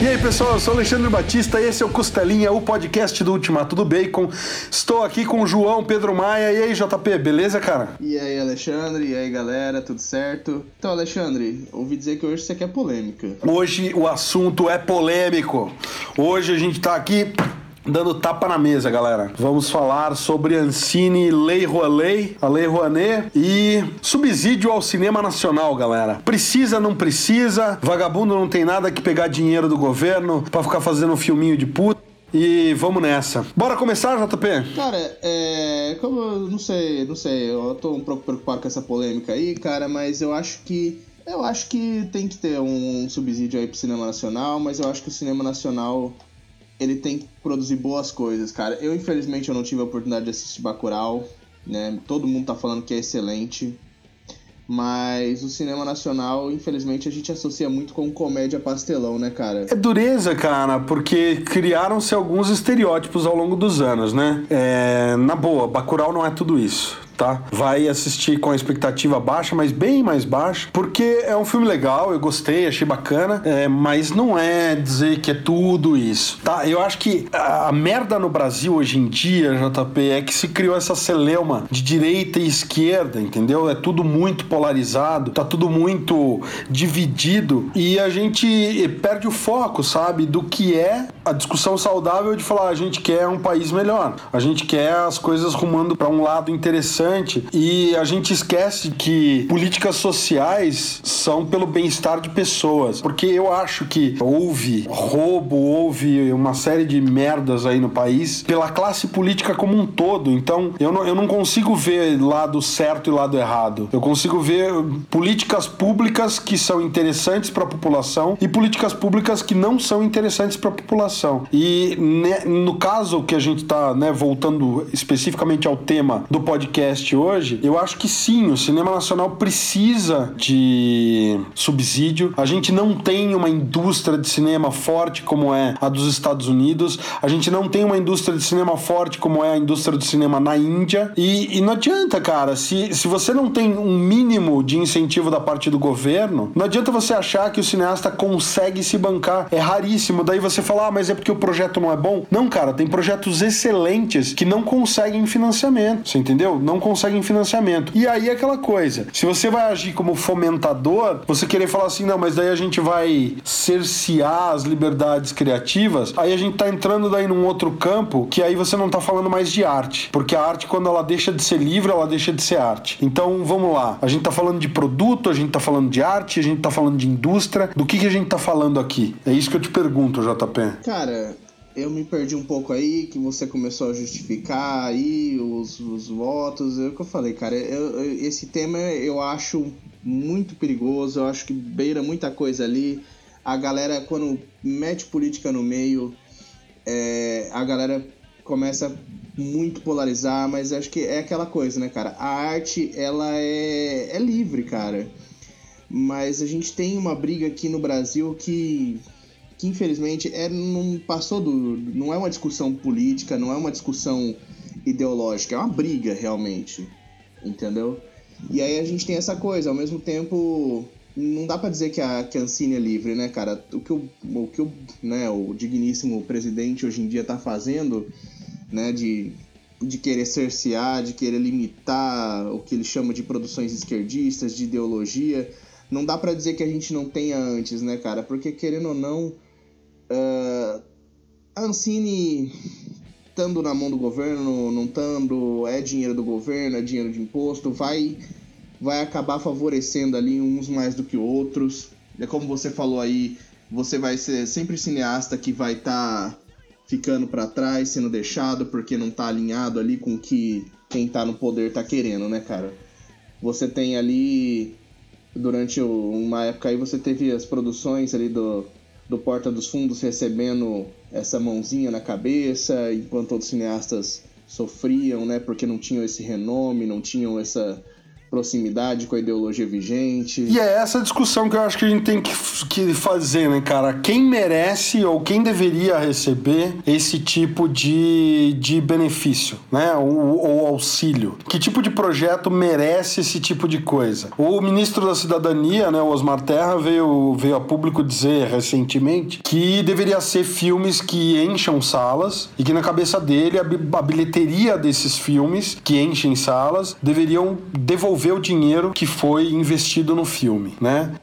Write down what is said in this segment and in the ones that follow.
E aí pessoal, eu sou Alexandre Batista e esse é o Costelinha, o podcast do Ultimato do Bacon. Estou aqui com o João Pedro Maia. E aí, JP, beleza, cara? E aí, Alexandre, e aí, galera, tudo certo? Então, Alexandre, ouvi dizer que hoje você quer polêmica. Hoje o assunto é polêmico. Hoje a gente tá aqui Dando tapa na mesa, galera. Vamos falar sobre Ancine Lei Rouanet, a Lei Rouanet e subsídio ao cinema nacional, galera. Precisa, não precisa? Vagabundo não tem nada que pegar dinheiro do governo para ficar fazendo um filminho de puta. E vamos nessa. Bora começar, JP? Cara, é. Como eu não sei, não sei, eu tô um pouco preocupado com essa polêmica aí, cara, mas eu acho que. Eu acho que tem que ter um subsídio aí pro cinema nacional, mas eu acho que o cinema nacional ele tem que produzir boas coisas, cara. Eu, infelizmente, eu não tive a oportunidade de assistir Bacurau, né? Todo mundo tá falando que é excelente. Mas o cinema nacional, infelizmente, a gente associa muito com comédia pastelão, né, cara? É dureza, cara, porque criaram-se alguns estereótipos ao longo dos anos, né? É, na boa, Bacurau não é tudo isso tá? Vai assistir com a expectativa baixa, mas bem mais baixa, porque é um filme legal, eu gostei, achei bacana, é, mas não é dizer que é tudo isso, tá? Eu acho que a, a merda no Brasil hoje em dia, JP, é que se criou essa celeuma de direita e esquerda, entendeu? É tudo muito polarizado, tá tudo muito dividido e a gente perde o foco, sabe, do que é a discussão saudável de falar a gente quer um país melhor, a gente quer as coisas rumando para um lado interessante interessante e a gente esquece que políticas sociais são pelo bem-estar de pessoas. Porque eu acho que houve roubo, houve uma série de merdas aí no país pela classe política como um todo. Então eu não, eu não consigo ver lado certo e lado errado. Eu consigo ver políticas públicas que são interessantes para a população e políticas públicas que não são interessantes para a população. E né, no caso que a gente está né, voltando especificamente ao tema do podcast podcast hoje, eu acho que sim, o cinema nacional precisa de subsídio. A gente não tem uma indústria de cinema forte como é a dos Estados Unidos. A gente não tem uma indústria de cinema forte como é a indústria do cinema na Índia. E, e não adianta, cara, se, se você não tem um mínimo de incentivo da parte do governo, não adianta você achar que o cineasta consegue se bancar. É raríssimo. Daí você fala, ah, mas é porque o projeto não é bom. Não, cara, tem projetos excelentes que não conseguem financiamento. Você entendeu? Não conseguem financiamento. E aí é aquela coisa, se você vai agir como fomentador, você querer falar assim, não, mas daí a gente vai cercear as liberdades criativas, aí a gente tá entrando daí num outro campo que aí você não tá falando mais de arte, porque a arte quando ela deixa de ser livre, ela deixa de ser arte. Então, vamos lá. A gente tá falando de produto, a gente tá falando de arte, a gente tá falando de indústria. Do que que a gente tá falando aqui? É isso que eu te pergunto, JP. Cara, eu me perdi um pouco aí, que você começou a justificar aí os, os votos. É o que eu falei, cara. Eu, eu, esse tema eu acho muito perigoso, eu acho que beira muita coisa ali. A galera, quando mete política no meio, é, a galera começa muito polarizar, mas acho que é aquela coisa, né, cara? A arte, ela é, é livre, cara. Mas a gente tem uma briga aqui no Brasil que que infelizmente é, não passou do. não é uma discussão política, não é uma discussão ideológica, é uma briga realmente. Entendeu? E aí a gente tem essa coisa, ao mesmo tempo. Não dá para dizer que a, que Ancine é livre, né, cara? O que, o, o, que o, né, o digníssimo presidente hoje em dia tá fazendo, né, de, de querer cercear, de querer limitar o que ele chama de produções esquerdistas, de ideologia, não dá para dizer que a gente não tenha antes, né, cara? Porque querendo ou não, Uh, a Ancine, estando na mão do governo, não estando, é dinheiro do governo, é dinheiro de imposto, vai, vai acabar favorecendo ali uns mais do que outros. É como você falou aí, você vai ser sempre cineasta que vai estar tá ficando para trás, sendo deixado porque não tá alinhado ali com o que quem tá no poder tá querendo, né, cara? Você tem ali durante uma época aí você teve as produções ali do do Porta dos Fundos recebendo essa mãozinha na cabeça, enquanto outros cineastas sofriam, né, porque não tinham esse renome, não tinham essa proximidade com a ideologia vigente. E é essa discussão que eu acho que a gente tem que, que fazer, né, cara? Quem merece ou quem deveria receber esse tipo de, de benefício, né? Ou, ou auxílio? Que tipo de projeto merece esse tipo de coisa? O ministro da Cidadania, né, o Osmar Terra, veio, veio a público dizer recentemente que deveria ser filmes que encham salas e que na cabeça dele a, a bilheteria desses filmes que enchem salas deveriam devolver o dinheiro que foi investido no filme, né?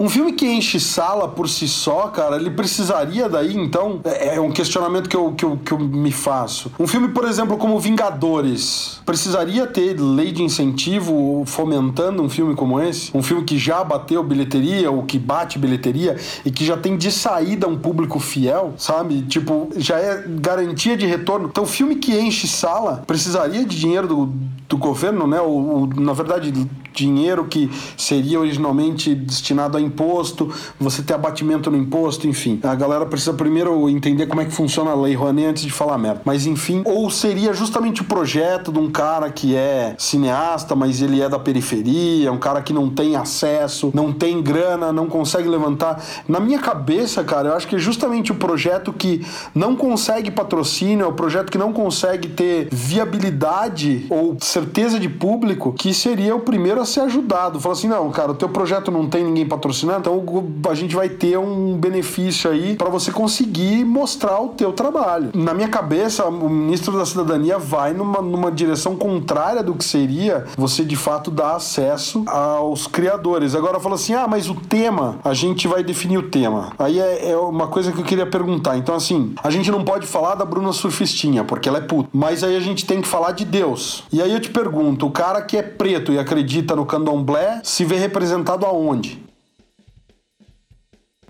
Um filme que enche sala por si só, cara, ele precisaria daí, então? É, é um questionamento que eu, que, eu, que eu me faço. Um filme, por exemplo, como Vingadores, precisaria ter lei de incentivo fomentando um filme como esse? Um filme que já bateu bilheteria, ou que bate bilheteria, e que já tem de saída um público fiel, sabe? Tipo, já é garantia de retorno. Então, filme que enche sala precisaria de dinheiro do, do governo, né? Ou, na verdade, dinheiro que seria originalmente destinado a imposto, você ter abatimento no imposto, enfim. A galera precisa primeiro entender como é que funciona a lei Rouanet antes de falar merda. Mas enfim, ou seria justamente o projeto de um cara que é cineasta, mas ele é da periferia, um cara que não tem acesso, não tem grana, não consegue levantar. Na minha cabeça, cara, eu acho que é justamente o projeto que não consegue patrocínio, é o projeto que não consegue ter viabilidade ou certeza de público, que seria o primeiro a ser ajudado. Fala assim: não, cara, o teu projeto não tem ninguém patrocinando então a gente vai ter um benefício aí para você conseguir mostrar o teu trabalho. Na minha cabeça, o ministro da Cidadania vai numa, numa direção contrária do que seria você de fato dar acesso aos criadores. Agora fala assim: ah, mas o tema, a gente vai definir o tema. Aí é, é uma coisa que eu queria perguntar. Então, assim, a gente não pode falar da Bruna Surfistinha, porque ela é puta. Mas aí a gente tem que falar de Deus. E aí eu te pergunto: o cara que é preto e acredita no candomblé se vê representado aonde?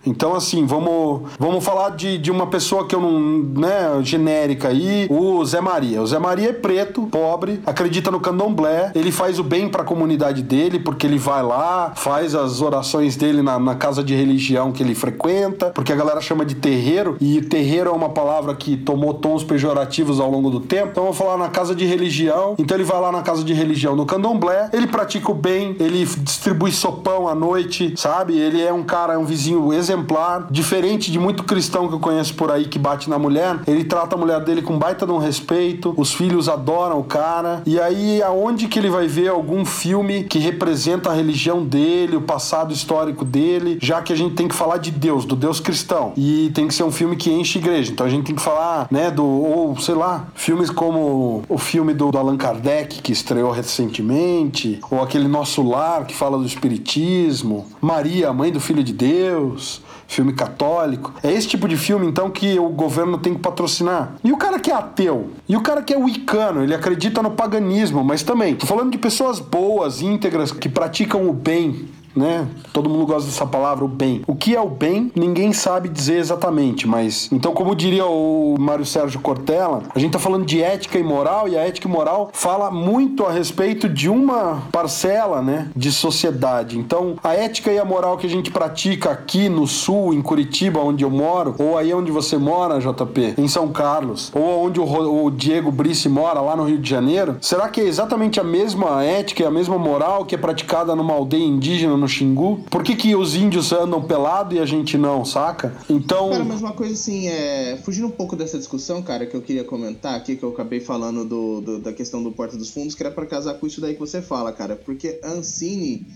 Então, assim, vamos, vamos falar de, de uma pessoa que eu não. né, genérica aí, o Zé Maria. O Zé Maria é preto, pobre, acredita no candomblé, ele faz o bem para a comunidade dele, porque ele vai lá, faz as orações dele na, na casa de religião que ele frequenta, porque a galera chama de terreiro, e terreiro é uma palavra que tomou tons pejorativos ao longo do tempo. Então, vamos falar na casa de religião. Então, ele vai lá na casa de religião no candomblé, ele pratica o bem, ele distribui sopão à noite, sabe? Ele é um cara, é um vizinho exemplar exemplar, diferente de muito cristão que eu conheço por aí que bate na mulher. Ele trata a mulher dele com baita de um respeito, os filhos adoram o cara. E aí, aonde que ele vai ver algum filme que representa a religião dele, o passado histórico dele, já que a gente tem que falar de Deus, do Deus cristão. E tem que ser um filme que enche igreja. Então a gente tem que falar, né, do, ou sei lá, filmes como o filme do, do Allan Kardec, que estreou recentemente, ou aquele Nosso Lar, que fala do Espiritismo, Maria, mãe do Filho de Deus filme católico. É esse tipo de filme, então, que o governo tem que patrocinar. E o cara que é ateu? E o cara que é wicano? Ele acredita no paganismo, mas também, tô falando de pessoas boas, íntegras, que praticam o bem né? Todo mundo gosta dessa palavra, o bem. O que é o bem, ninguém sabe dizer exatamente, mas. Então, como diria o Mário Sérgio Cortella, a gente tá falando de ética e moral, e a ética e moral fala muito a respeito de uma parcela, né? De sociedade. Então, a ética e a moral que a gente pratica aqui no sul, em Curitiba, onde eu moro, ou aí onde você mora, JP, em São Carlos, ou onde o, Diego Brice mora, lá no Rio de Janeiro, será que é exatamente a mesma ética e a mesma moral que é praticada numa aldeia indígena no Xingu? Por que, que os índios andam pelado e a gente não, saca? Então. Cara, mas uma coisa assim, é... fugindo um pouco dessa discussão, cara, que eu queria comentar aqui, que eu acabei falando do, do da questão do Porta dos Fundos, que era pra casar com isso daí que você fala, cara. Porque Ancine.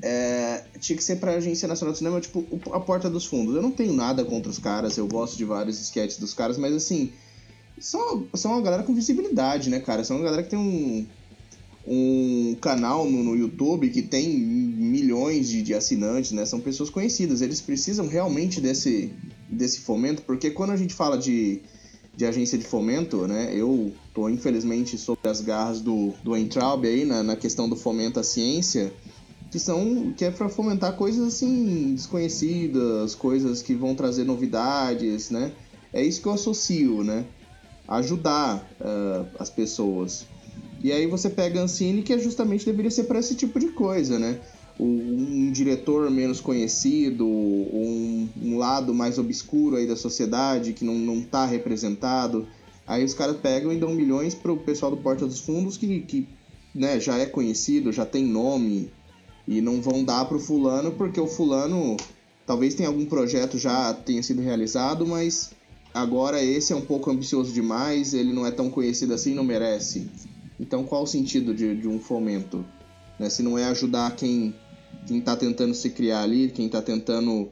É, tinha que ser pra Agência Nacional de Cinema, tipo, a Porta dos Fundos. Eu não tenho nada contra os caras, eu gosto de vários sketches dos caras, mas assim, são, são uma galera com visibilidade, né, cara? São uma galera que tem um, um canal no, no YouTube que tem milhões de, de, assinantes, né? São pessoas conhecidas. Eles precisam realmente desse, desse fomento, porque quando a gente fala de, de agência de fomento, né? Eu tô infelizmente sobre as garras do, do Entraub aí na, na questão do fomento à ciência, que são que é para fomentar coisas assim desconhecidas, coisas que vão trazer novidades, né? É isso que eu associo, né? Ajudar uh, as pessoas. E aí você pega Ancine, que é justamente deveria ser para esse tipo de coisa, né? Um, diretor menos conhecido, um, um, lado mais obscuro aí da sociedade que não, não tá representado. Aí os caras pegam e dão milhões pro pessoal do Porta dos Fundos que, que né, já é conhecido, já tem nome, e não vão dar pro fulano porque o fulano talvez tenha algum projeto já tenha sido realizado, mas agora esse é um pouco ambicioso demais, ele não é tão conhecido assim, não merece. Então qual o sentido de, de um fomento? Né? Se não é ajudar quem quem está tentando se criar ali, quem está tentando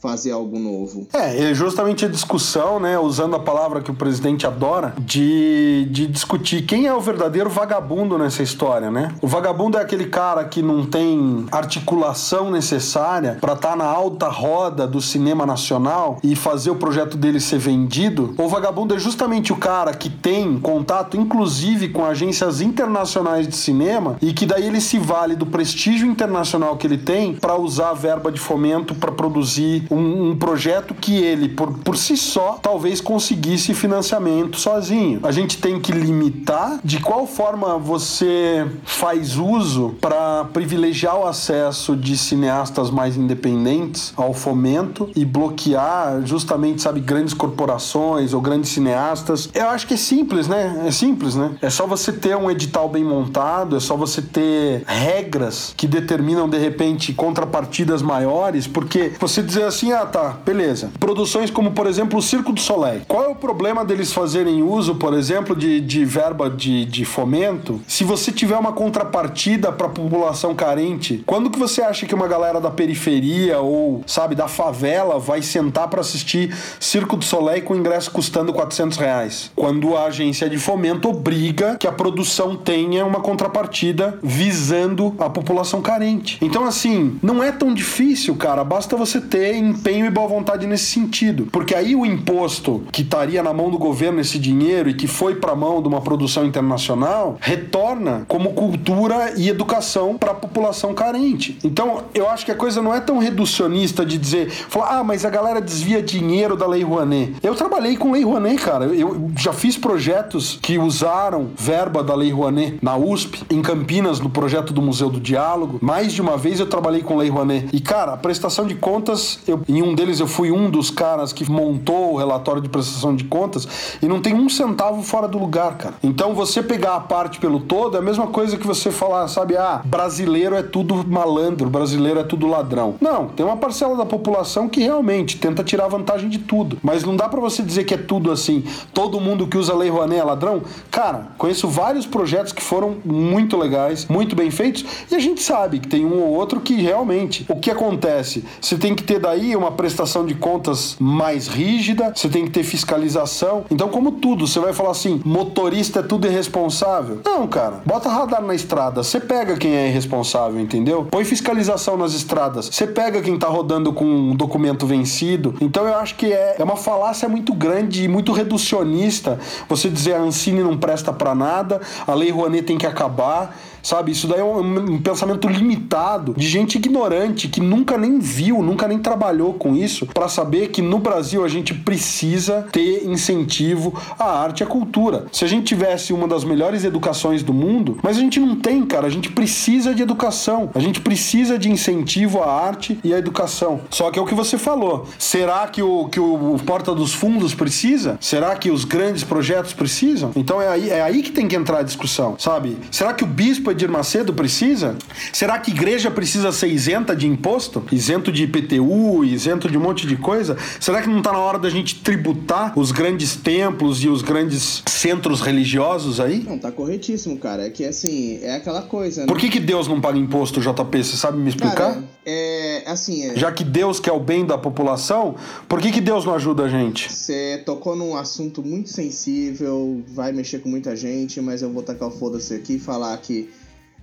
fazer algo novo. É, é justamente a discussão, né, usando a palavra que o presidente adora, de, de discutir quem é o verdadeiro vagabundo nessa história, né? O vagabundo é aquele cara que não tem articulação necessária para estar tá na alta roda do cinema nacional e fazer o projeto dele ser vendido. O vagabundo é justamente o cara que tem contato, inclusive, com agências internacionais de cinema e que daí ele se vale do prestígio internacional que ele tem para usar a verba de fomento para produzir um, um, projeto que ele, por, por si só, talvez conseguisse financiamento sozinho. A gente tem que limitar de qual forma você faz uso para privilegiar o acesso de cineastas mais independentes ao fomento e bloquear justamente, sabe, grandes corporações ou grandes cineastas. Eu acho que é simples, né? É simples, né? É só você ter um edital bem montado, é só você ter regras que determinam de repente contrapartidas maiores, porque você dizer assim, assim, ah tá, beleza. Produções como, por exemplo, o Circo do Soleil. Qual é o problema deles fazerem uso, por exemplo, de, de verba de, de fomento se você tiver uma contrapartida para a população carente? Quando que você acha que uma galera da periferia ou, sabe, da favela vai sentar para assistir Circo do Soleil com ingresso custando 400 reais? Quando a agência de fomento obriga que a produção tenha uma contrapartida visando a população carente. Então, assim, não é tão difícil, cara. Basta você ter empenho e boa vontade nesse sentido. Porque aí o imposto que estaria na mão do governo esse dinheiro e que foi para a mão de uma produção internacional retorna como cultura e educação para a população carente. Então, eu acho que a coisa não é tão reducionista de dizer, falar, ah, mas a galera desvia dinheiro da Lei Rouanet. Eu trabalhei com Lei Rouanet, cara. Eu já fiz projetos que usaram verba da Lei Rouanet na USP, em Campinas, no projeto do Museu do Diálogo. Mais de uma vez eu trabalhei com Lei Rouanet. E, cara, a prestação de contas, eu em um deles eu fui um dos caras que montou o relatório de prestação de contas e não tem um centavo fora do lugar, cara. Então você pegar a parte pelo todo é a mesma coisa que você falar, sabe, ah, brasileiro é tudo malandro, brasileiro é tudo ladrão. Não, tem uma parcela da população que realmente tenta tirar vantagem de tudo, mas não dá para você dizer que é tudo assim. Todo mundo que usa Lei Rouanet é ladrão? Cara, conheço vários projetos que foram muito legais, muito bem feitos, e a gente sabe que tem um ou outro que realmente, o que acontece? Você tem que ter daí uma prestação de contas mais rígida, você tem que ter fiscalização. Então, como tudo, você vai falar assim: motorista é tudo irresponsável? Não, cara. Bota radar na estrada, você pega quem é irresponsável, entendeu? Põe fiscalização nas estradas, você pega quem tá rodando com um documento vencido. Então, eu acho que é, é uma falácia muito grande e muito reducionista você dizer a Ancine não presta para nada, a Lei Rouanet tem que acabar. Sabe? Isso daí é um, um, pensamento limitado de gente ignorante que nunca nem viu, nunca nem trabalhou com isso, para saber que no Brasil a gente precisa ter incentivo à arte e à cultura. Se a gente tivesse uma das melhores educações do mundo, mas a gente não tem, cara, a gente precisa de educação, a gente precisa de incentivo à arte e à educação. Só que é o que você falou. Será que o, que o Porta dos Fundos precisa? Será que os grandes projetos precisam? Então é aí, é aí que tem que entrar a discussão, sabe? Será que o bispo Edir Macedo precisa? Será que igreja precisa ser isenta de imposto? Isento de IPTU, isento de um monte de coisa? Será que não está na hora da gente tributar os grandes templos e os grandes centros religiosos aí? Não, tá corretíssimo, cara. É que assim, é aquela coisa. Né? Por que, que Deus não paga imposto, JP? Você sabe me explicar? Cara, é assim. É... Já que Deus quer o bem da população, por que, que Deus não ajuda a gente? Você tocou num assunto muito sensível, vai mexer com muita gente, mas eu vou tacar o foda-se aqui e falar que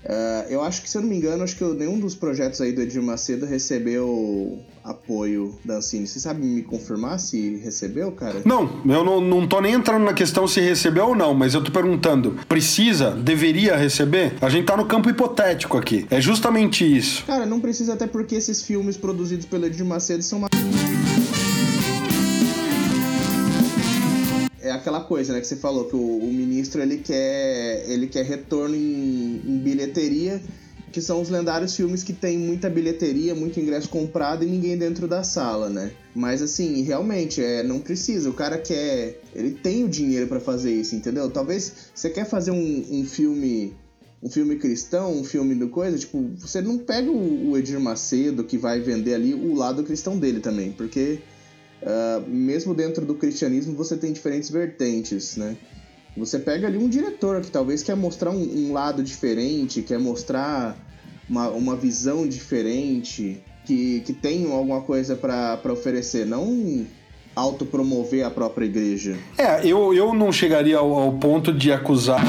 Uh, eu acho que, se eu não me engano, acho que nenhum dos projetos aí do Edir Macedo recebeu apoio da Ancine. Você sabe me confirmar se recebeu, cara? Não, eu não, não tô nem entrando na questão se recebeu ou não, mas eu tô perguntando: precisa, deveria receber? A gente tá no campo hipotético aqui. É justamente isso. Cara, não precisa, até porque esses filmes produzidos pelo Edir Macedo são uma. Aquela coisa, né, que você falou que o, o ministro ele quer ele quer retorno em, em, bilheteria, que são os lendários filmes que tem muita bilheteria, muito ingresso comprado e ninguém dentro da sala, né? Mas assim, realmente, é, não precisa. O cara quer, ele tem o dinheiro para fazer isso, entendeu? Talvez você quer fazer um, um filme um filme cristão, um filme do coisa, tipo, você não pega o, Edir Macedo que vai vender ali o lado cristão dele também, porque uh, mesmo dentro do cristianismo você tem diferentes vertentes, né? Você pega ali um diretor que talvez quer mostrar um, um lado diferente, quer mostrar uma, uma visão diferente, que, que tem alguma coisa para oferecer, não autopromover a própria igreja. É, eu, eu não chegaria ao, ao ponto de acusar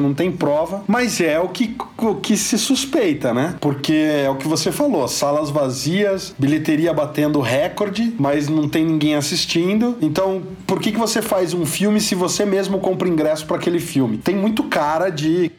não tem prova, mas é o que, o que se suspeita, né? Porque é o que você falou, salas vazias, bilheteria batendo recorde, mas não tem ninguém assistindo. Então, por que, que você faz um filme se você mesmo compra ingresso para aquele filme? Tem muito cara de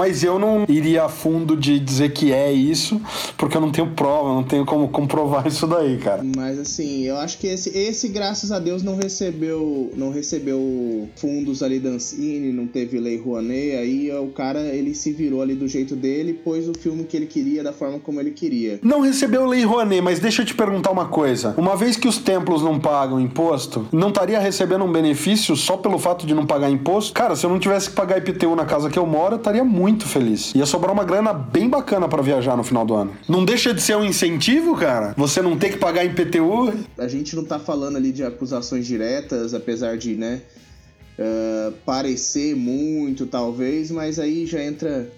mas eu não iria a fundo de dizer que é isso, porque eu não tenho prova, não tenho como comprovar isso daí, cara. Mas assim, eu acho que esse, esse graças a Deus não recebeu, não recebeu fundos ali da Ancine, não teve lei Rouanet, aí o cara ele se virou ali do jeito dele, pôs o filme que ele queria da forma como ele queria. Não recebeu lei Rouanet, mas deixa eu te perguntar uma coisa. Uma vez que os templos não pagam imposto, não estaria recebendo um benefício só pelo fato de não pagar imposto? Cara, se eu não tivesse que pagar IPTU na casa que eu moro, eu estaria muito muito feliz. Ia sobrar uma grana bem bacana para viajar no final do ano. Não deixa de ser um incentivo, cara? Você não ter que pagar em PTU? A gente não tá falando ali de acusações diretas, apesar de, né, uh, parecer muito, talvez, mas aí já entra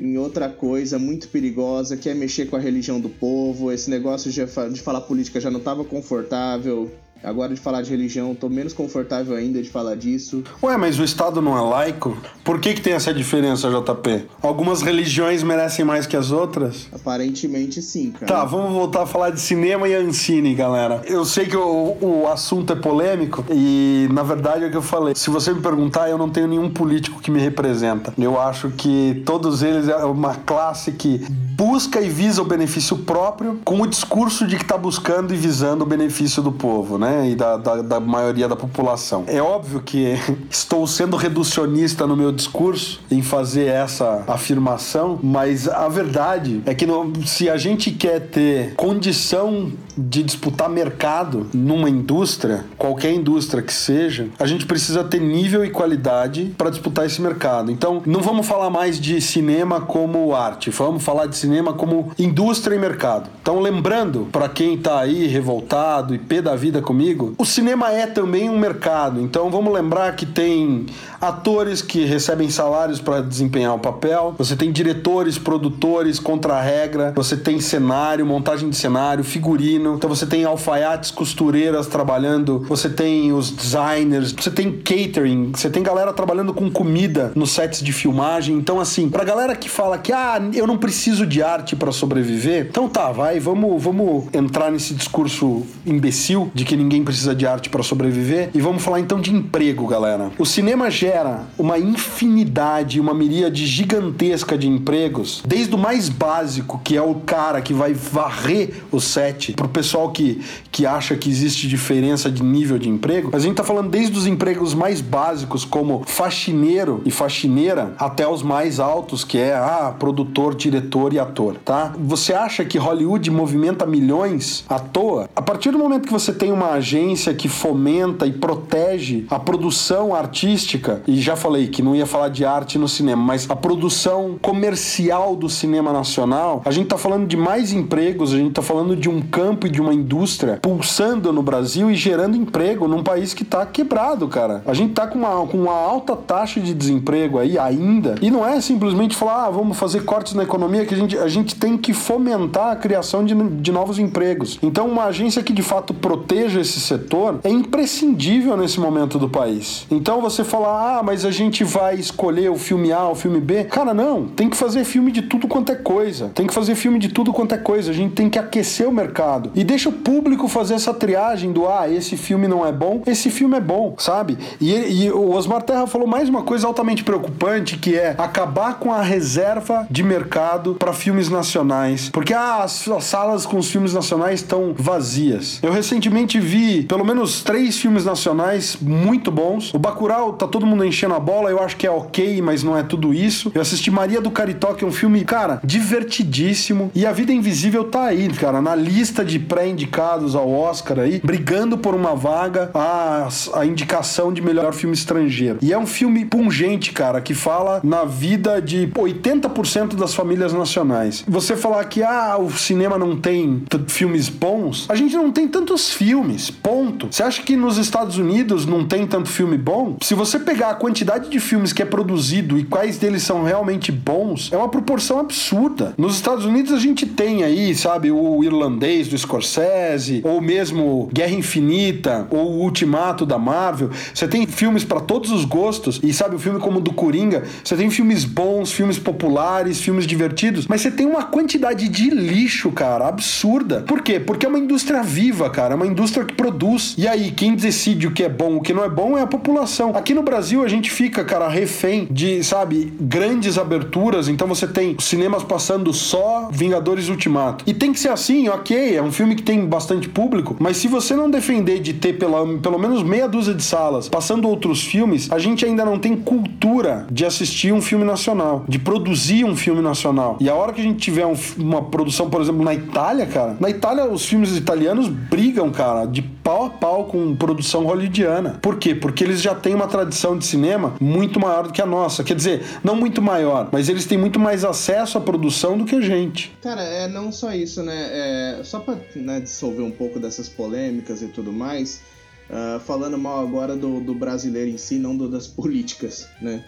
em outra coisa muito perigosa, que é mexer com a religião do povo. Esse negócio de, falar política já não estava confortável. Agora de falar de religião, tô menos confortável ainda de falar disso. Ué, mas o Estado não é laico? Por que, que tem essa diferença, JP? Algumas religiões merecem mais que as outras? Aparentemente sim, cara. Tá, vamos voltar a falar de cinema e Ancine, galera. Eu sei que o, o assunto é polêmico e, na verdade, é o que eu falei. Se você me perguntar, eu não tenho nenhum político que me representa. Eu acho que todos eles é uma classe que busca e visa o benefício próprio com o discurso de que está buscando e visando o benefício do povo, né? Né? E da, da, da maioria da população. É óbvio que estou sendo reducionista no meu discurso em fazer essa afirmação, mas a verdade é que não, se a gente quer ter condição de disputar mercado numa indústria, qualquer indústria que seja, a gente precisa ter nível e qualidade para disputar esse mercado. Então, não vamos falar mais de cinema como arte, vamos falar de cinema como indústria e mercado. Então, lembrando para quem está aí revoltado e pé da vida comigo, o cinema é também um mercado. Então vamos lembrar que tem atores que recebem salários para desempenhar o papel, você tem diretores, produtores, contra-regra, você tem cenário, montagem de cenário, figurino, então você tem alfaiates, costureiras trabalhando, você tem os designers, você tem catering, você tem galera trabalhando com comida nos sets de filmagem. Então, assim, pra galera que fala que, ah, eu não preciso de arte para sobreviver, então tá, vai, vamos, vamos entrar nesse discurso imbecil de que ninguém ninguém precisa de arte para sobreviver. E vamos falar então de emprego, galera. O cinema gera uma infinidade, uma miríade gigantesca de empregos, desde o mais básico, que é o cara que vai varrer o set, pro pessoal que, que acha que existe diferença de nível de emprego. Mas a gente tá falando desde os empregos mais básicos, como faxineiro e faxineira, até os mais altos, que é ah, produtor, diretor e ator, tá? Você acha que Hollywood movimenta milhões à toa? A partir do momento que você tem uma agência que fomenta e protege a produção artística, e já falei que não ia falar de arte no cinema, mas a produção comercial do cinema nacional, a gente tá falando de mais empregos, a gente tá falando de um campo e de uma indústria pulsando no Brasil e gerando emprego num país que tá quebrado, cara. A gente tá com uma, com uma alta taxa de desemprego aí ainda, e não é simplesmente falar, ah, vamos fazer cortes na economia, que a gente, a gente tem que fomentar a criação de, de novos empregos. Então, uma agência que de fato proteja esse setor é imprescindível nesse momento do país. Então você falar, ah, mas a gente vai escolher o filme A, o filme B. Cara, não. Tem que fazer filme de tudo quanto é coisa. Tem que fazer filme de tudo quanto é coisa. A gente tem que aquecer o mercado. E deixa o público fazer essa triagem do, ah, esse filme não é bom, esse filme é bom, sabe? E, e o Osmar Terra falou mais uma coisa altamente preocupante, que é acabar com a reserva de mercado para filmes nacionais. Porque ah, as, as salas com os filmes nacionais estão vazias. Eu recentemente vi vi pelo menos três filmes nacionais muito bons. O Bacurau, tá todo mundo enchendo a bola, eu acho que é ok, mas não é tudo isso. Eu assisti Maria do Caritó, que é um filme, cara, divertidíssimo. E A Vida Invisível tá aí, cara, na lista de pré-indicados ao Oscar aí, brigando por uma vaga a, a indicação de melhor filme estrangeiro. E é um filme pungente, cara, que fala na vida de 80% das famílias nacionais. Você falar que ah, o cinema não tem filmes bons, a gente não tem tantos filmes, ponto. Você acha que nos Estados Unidos não tem tanto filme bom? Se você pegar a quantidade de filmes que é produzido e quais deles são realmente bons, é uma proporção absurda. Nos Estados Unidos a gente tem aí, sabe, o irlandês do Scorsese, ou mesmo Guerra Infinita, ou o Ultimato da Marvel. Você tem filmes para todos os gostos, e sabe, o filme como o do Coringa, você tem filmes bons, filmes populares, filmes divertidos, mas você tem uma quantidade de lixo, cara, absurda. Por quê? Porque é uma indústria viva, cara, é uma indústria que produz. E aí, quem decide o que é bom, o que não é bom é a população. Aqui no Brasil a gente fica, cara, refém de, sabe, grandes aberturas. Então você tem cinemas passando só Vingadores Ultimato. E tem que ser assim, ok, é um filme que tem bastante público, mas se você não defender de ter pela, pelo menos meia dúzia de salas passando outros filmes, a gente ainda não tem cultura de assistir um filme nacional, de produzir um filme nacional. E a hora que a gente tiver um, uma produção, por exemplo, na Itália, cara, na Itália os filmes italianos brigam, cara, de pau a pau com produção hollywoodiana. Por quê? Porque eles já têm uma tradição de cinema muito maior do que a nossa. Quer dizer, não muito maior, mas eles têm muito mais acesso à produção do que a gente. Cara, é não só isso, né? É, só pra né, dissolver um pouco dessas polêmicas e tudo mais, uh, falando mal agora do, do brasileiro em si, não do, das políticas, né?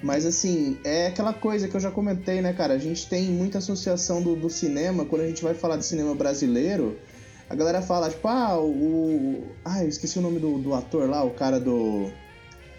Mas assim, é aquela coisa que eu já comentei, né, cara? A gente tem muita associação do, do cinema, quando a gente vai falar de cinema brasileiro, a galera fala, tipo, ah, o. Ah, eu esqueci o nome do, do ator lá, o cara do.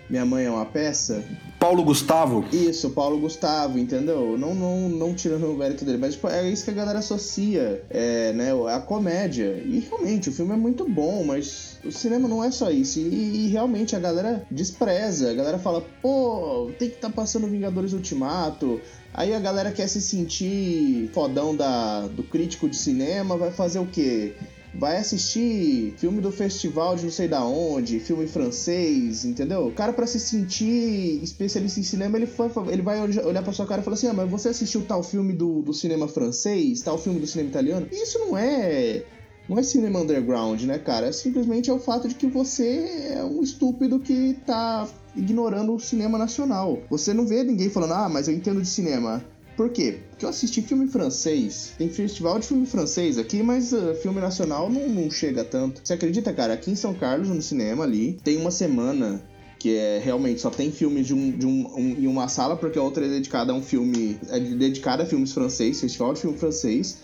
Minha Mãe é uma Peça. Paulo Gustavo? Isso, Paulo Gustavo, entendeu? Não, não, não tirando o mérito dele, mas tipo, é isso que a galera associa, é, né? A comédia. E realmente, o filme é muito bom, mas o cinema não é só isso. E, e realmente a galera despreza. A galera fala, pô, tem que estar tá passando Vingadores Ultimato. Aí a galera quer se sentir fodão da, do crítico de cinema, vai fazer o quê? Vai assistir filme do festival de não sei da onde, filme francês, entendeu? O cara para se sentir especialista em cinema, ele, foi, ele vai olhar pra sua cara e falar assim: ah, mas você assistiu tal filme do, do cinema francês, tal filme do cinema italiano? Isso não é. Não é cinema underground, né, cara? Simplesmente é o fato de que você é um estúpido que tá ignorando o cinema nacional. Você não vê ninguém falando, ah, mas eu entendo de cinema. Por quê? Porque eu assisti filme francês. Tem festival de filme francês aqui, mas uh, filme nacional não, não chega tanto. Você acredita, cara? Aqui em São Carlos, no cinema ali, tem uma semana que é realmente só tem filmes de, um, de um, um, em uma sala, porque a outra é dedicada a um filme. É dedicada a filmes francês, festival de filme francês,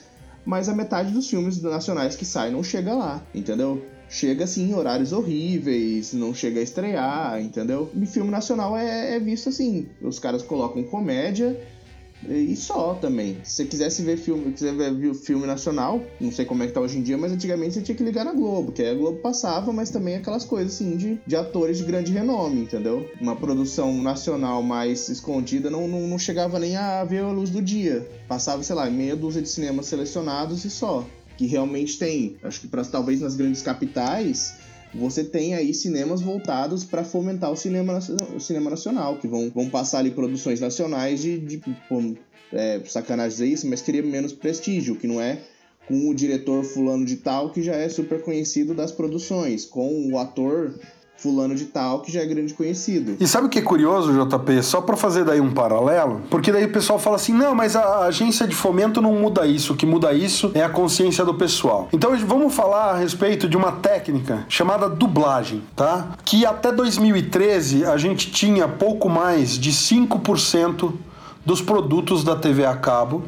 mas a metade dos filmes nacionais que saem não chega lá, entendeu? Chega assim em horários horríveis, não chega a estrear, entendeu? E filme nacional é, é visto assim: os caras colocam comédia e só também. Se você quisesse ver filme, quiser ver filme nacional, não sei como é que tá hoje em dia, mas antigamente você tinha que ligar na Globo, que a Globo passava, mas também aquelas coisas assim de, de atores de grande renome, entendeu? Uma produção nacional mais escondida não, não, não chegava nem a ver a luz do dia. Passava, sei lá, meia dúzia de cinemas selecionados e só. Que realmente tem. Acho que para talvez nas grandes capitais você tem aí cinemas voltados para fomentar o cinema, o cinema nacional, que vão, vão passar ali produções nacionais de, de é, sacanagem dizer isso, mas queria menos prestígio, que não é com o diretor fulano de tal que já é super conhecido das produções, com o ator fulano de tal que já é grande conhecido. E sabe o que é curioso, JP? Só para fazer daí um paralelo, porque daí o pessoal fala assim: "Não, mas a agência de fomento não muda isso, o que muda isso é a consciência do pessoal". Então vamos falar a respeito de uma técnica chamada dublagem, tá? Que até 2013 a gente tinha pouco mais de 5% dos produtos da TV a cabo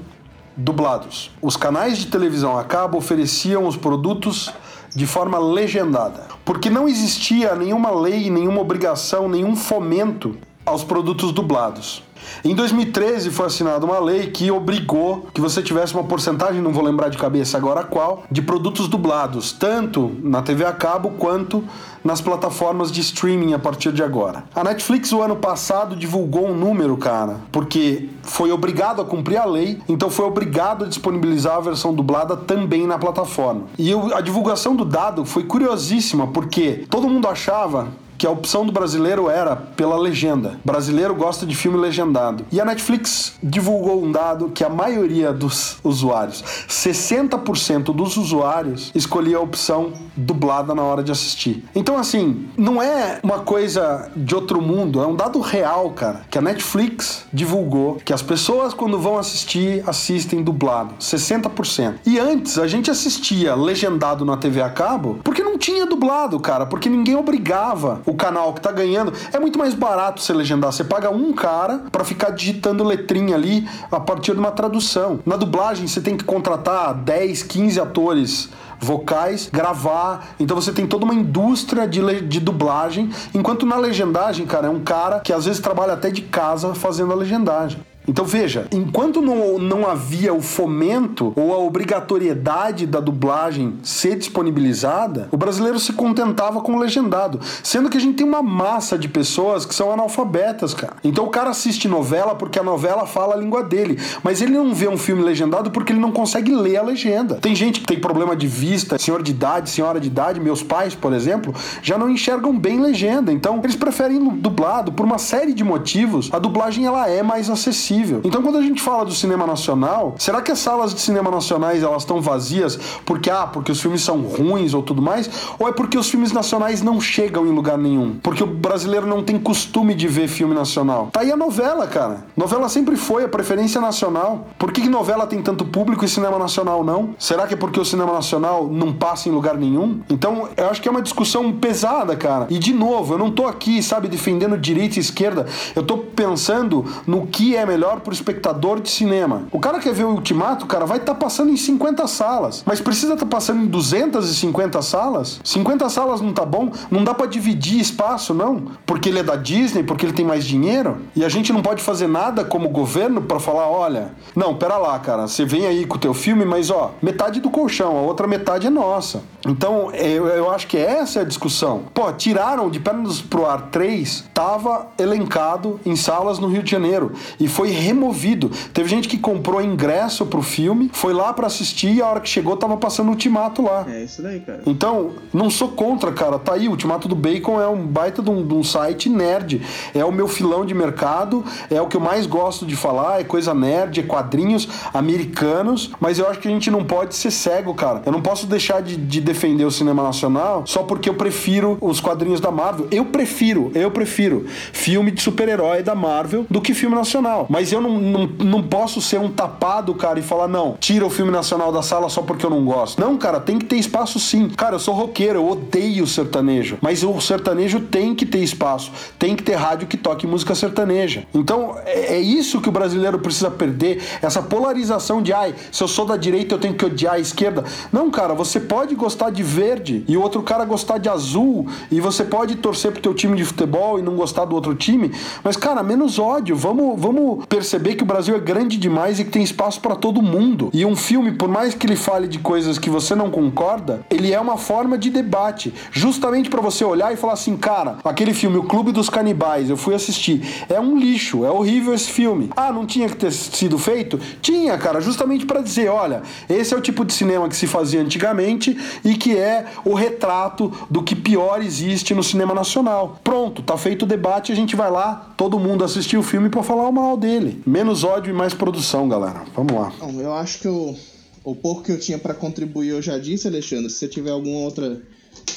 dublados. Os canais de televisão a cabo ofereciam os produtos de forma legendada, porque não existia nenhuma lei, nenhuma obrigação, nenhum fomento aos produtos dublados. Em 2013 foi assinada uma lei que obrigou que você tivesse uma porcentagem, não vou lembrar de cabeça agora qual, de produtos dublados, tanto na TV a cabo quanto nas plataformas de streaming a partir de agora. A Netflix o ano passado divulgou um número, cara, porque foi obrigado a cumprir a lei, então foi obrigado a disponibilizar a versão dublada também na plataforma. E a divulgação do dado foi curiosíssima, porque todo mundo achava que a opção do brasileiro era pela legenda. O brasileiro gosta de filme legendado. E a Netflix divulgou um dado que a maioria dos usuários, 60% dos usuários, escolhia a opção dublada na hora de assistir. Então, assim, não é uma coisa de outro mundo, é um dado real, cara, que a Netflix divulgou que as pessoas, quando vão assistir, assistem dublado. 60%. E antes a gente assistia legendado na TV a cabo porque não tinha dublado, cara, porque ninguém obrigava o canal que tá ganhando, é muito mais barato você legendar. Você paga um cara para ficar digitando letrinha ali a partir de uma tradução. Na dublagem, você tem que contratar 10, 15 atores vocais, gravar. Então você tem toda uma indústria de, de dublagem, enquanto na legendagem, cara, é um cara que às vezes trabalha até de casa fazendo a legendagem. Então veja, enquanto não, não havia o fomento ou a obrigatoriedade da dublagem ser disponibilizada, o brasileiro se contentava com o legendado. Sendo que a gente tem uma massa de pessoas que são analfabetas, cara. Então o cara assiste novela porque a novela fala a língua dele, mas ele não vê um filme legendado porque ele não consegue ler a legenda. Tem gente que tem problema de vista, senhor de idade, senhora de idade, meus pais, por exemplo, já não enxergam bem legenda. Então eles preferem dublado por uma série de motivos. A dublagem ela é mais acessível possível. Então, quando a gente fala do cinema nacional, será que as salas de cinema nacionais elas estão vazias porque ah, porque os filmes são ruins ou tudo mais, ou é porque os filmes nacionais não chegam em lugar nenhum? Porque o brasileiro não tem costume de ver filme nacional. Tá aí a novela, cara. Novela sempre foi a preferência nacional. Por que, que novela tem tanto público e cinema nacional não? Será que é porque o cinema nacional não passa em lugar nenhum? Então, eu acho que é uma discussão pesada, cara. E de novo, eu não tô aqui, sabe, defendendo direita e esquerda. Eu tô pensando no que é melhor melhor pro espectador de cinema. O cara quer ver o Ultimato, cara, vai estar tá passando em 50 salas. Mas precisa estar tá passando em 250 salas? 50 salas não tá bom? Não dá para dividir espaço, não? Porque ele é da Disney, porque ele tem mais dinheiro? E a gente não pode fazer nada como governo para falar, olha, não, pera lá, cara, você vem aí com o teu filme, mas ó, metade do colchão, a outra metade é nossa. Então, eu, eu acho que essa é a discussão. Pô, tiraram de Pernas pro Ar 3, tava elencado em salas no Rio de Janeiro e foi removido. Teve gente que comprou ingresso pro filme, foi lá para assistir e a hora que chegou tava passando o Ultimato lá. É isso daí, cara. Então, não sou contra, cara. Tá aí, o Ultimato do Bacon é um baita de um, de um site nerd. É o meu filão de mercado, é o que eu mais gosto de falar, é coisa nerd, é quadrinhos americanos, mas eu acho que a gente não pode ser cego, cara. Eu não posso deixar de, de defender o cinema nacional só porque eu prefiro os quadrinhos da Marvel. Eu prefiro, eu prefiro filme de super-herói da Marvel do que filme nacional. Mas eu não, não, não posso ser um tapado, cara, e falar, não, tira o filme nacional da sala só porque eu não gosto. Não, cara, tem que ter espaço sim. Cara, eu sou roqueiro, eu odeio sertanejo. Mas o sertanejo tem que ter espaço. Tem que ter rádio que toque música sertaneja. Então, é, é isso que o brasileiro precisa perder. Essa polarização de, ai, se eu sou da direita, eu tenho que odiar a esquerda. Não, cara, você pode gostar de verde e o outro cara gostar de azul. E você pode torcer pro teu time de futebol e não gostar do outro time. Mas, cara, menos ódio. Vamos, vamos perceber que o Brasil é grande demais e que tem espaço para todo mundo. E um filme, por mais que ele fale de coisas que você não concorda, ele é uma forma de debate, justamente para você olhar e falar assim, cara, aquele filme O Clube dos Canibais, eu fui assistir, é um lixo, é horrível esse filme. Ah, não tinha que ter sido feito? Tinha, cara, justamente para dizer, olha, esse é o tipo de cinema que se fazia antigamente e que é o retrato do que pior existe no cinema nacional. Pronto, tá feito o debate, a gente vai lá, todo mundo assistir o filme para falar o mal dele. Menos ódio e mais produção, galera. Vamos lá. Bom, eu acho que o, o pouco que eu tinha para contribuir eu já disse, Alexandre. Se você tiver alguma outra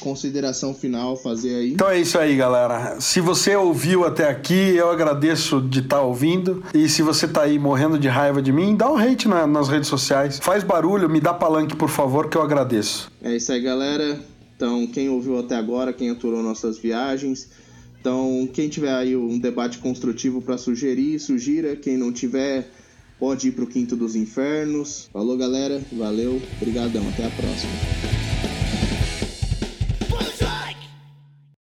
consideração final fazer aí. Então é isso aí, galera. Se você ouviu até aqui, eu agradeço de estar tá ouvindo. E se você tá aí morrendo de raiva de mim, dá um hate na, nas redes sociais. Faz barulho, me dá palanque, por favor, que eu agradeço. É isso aí, galera. Então, quem ouviu até agora, quem aturou nossas viagens, então, quem tiver aí um debate construtivo para sugerir, sugira. Quem não tiver, pode ir para o Quinto dos Infernos. Falou, galera. Valeu. Obrigadão. Até a próxima.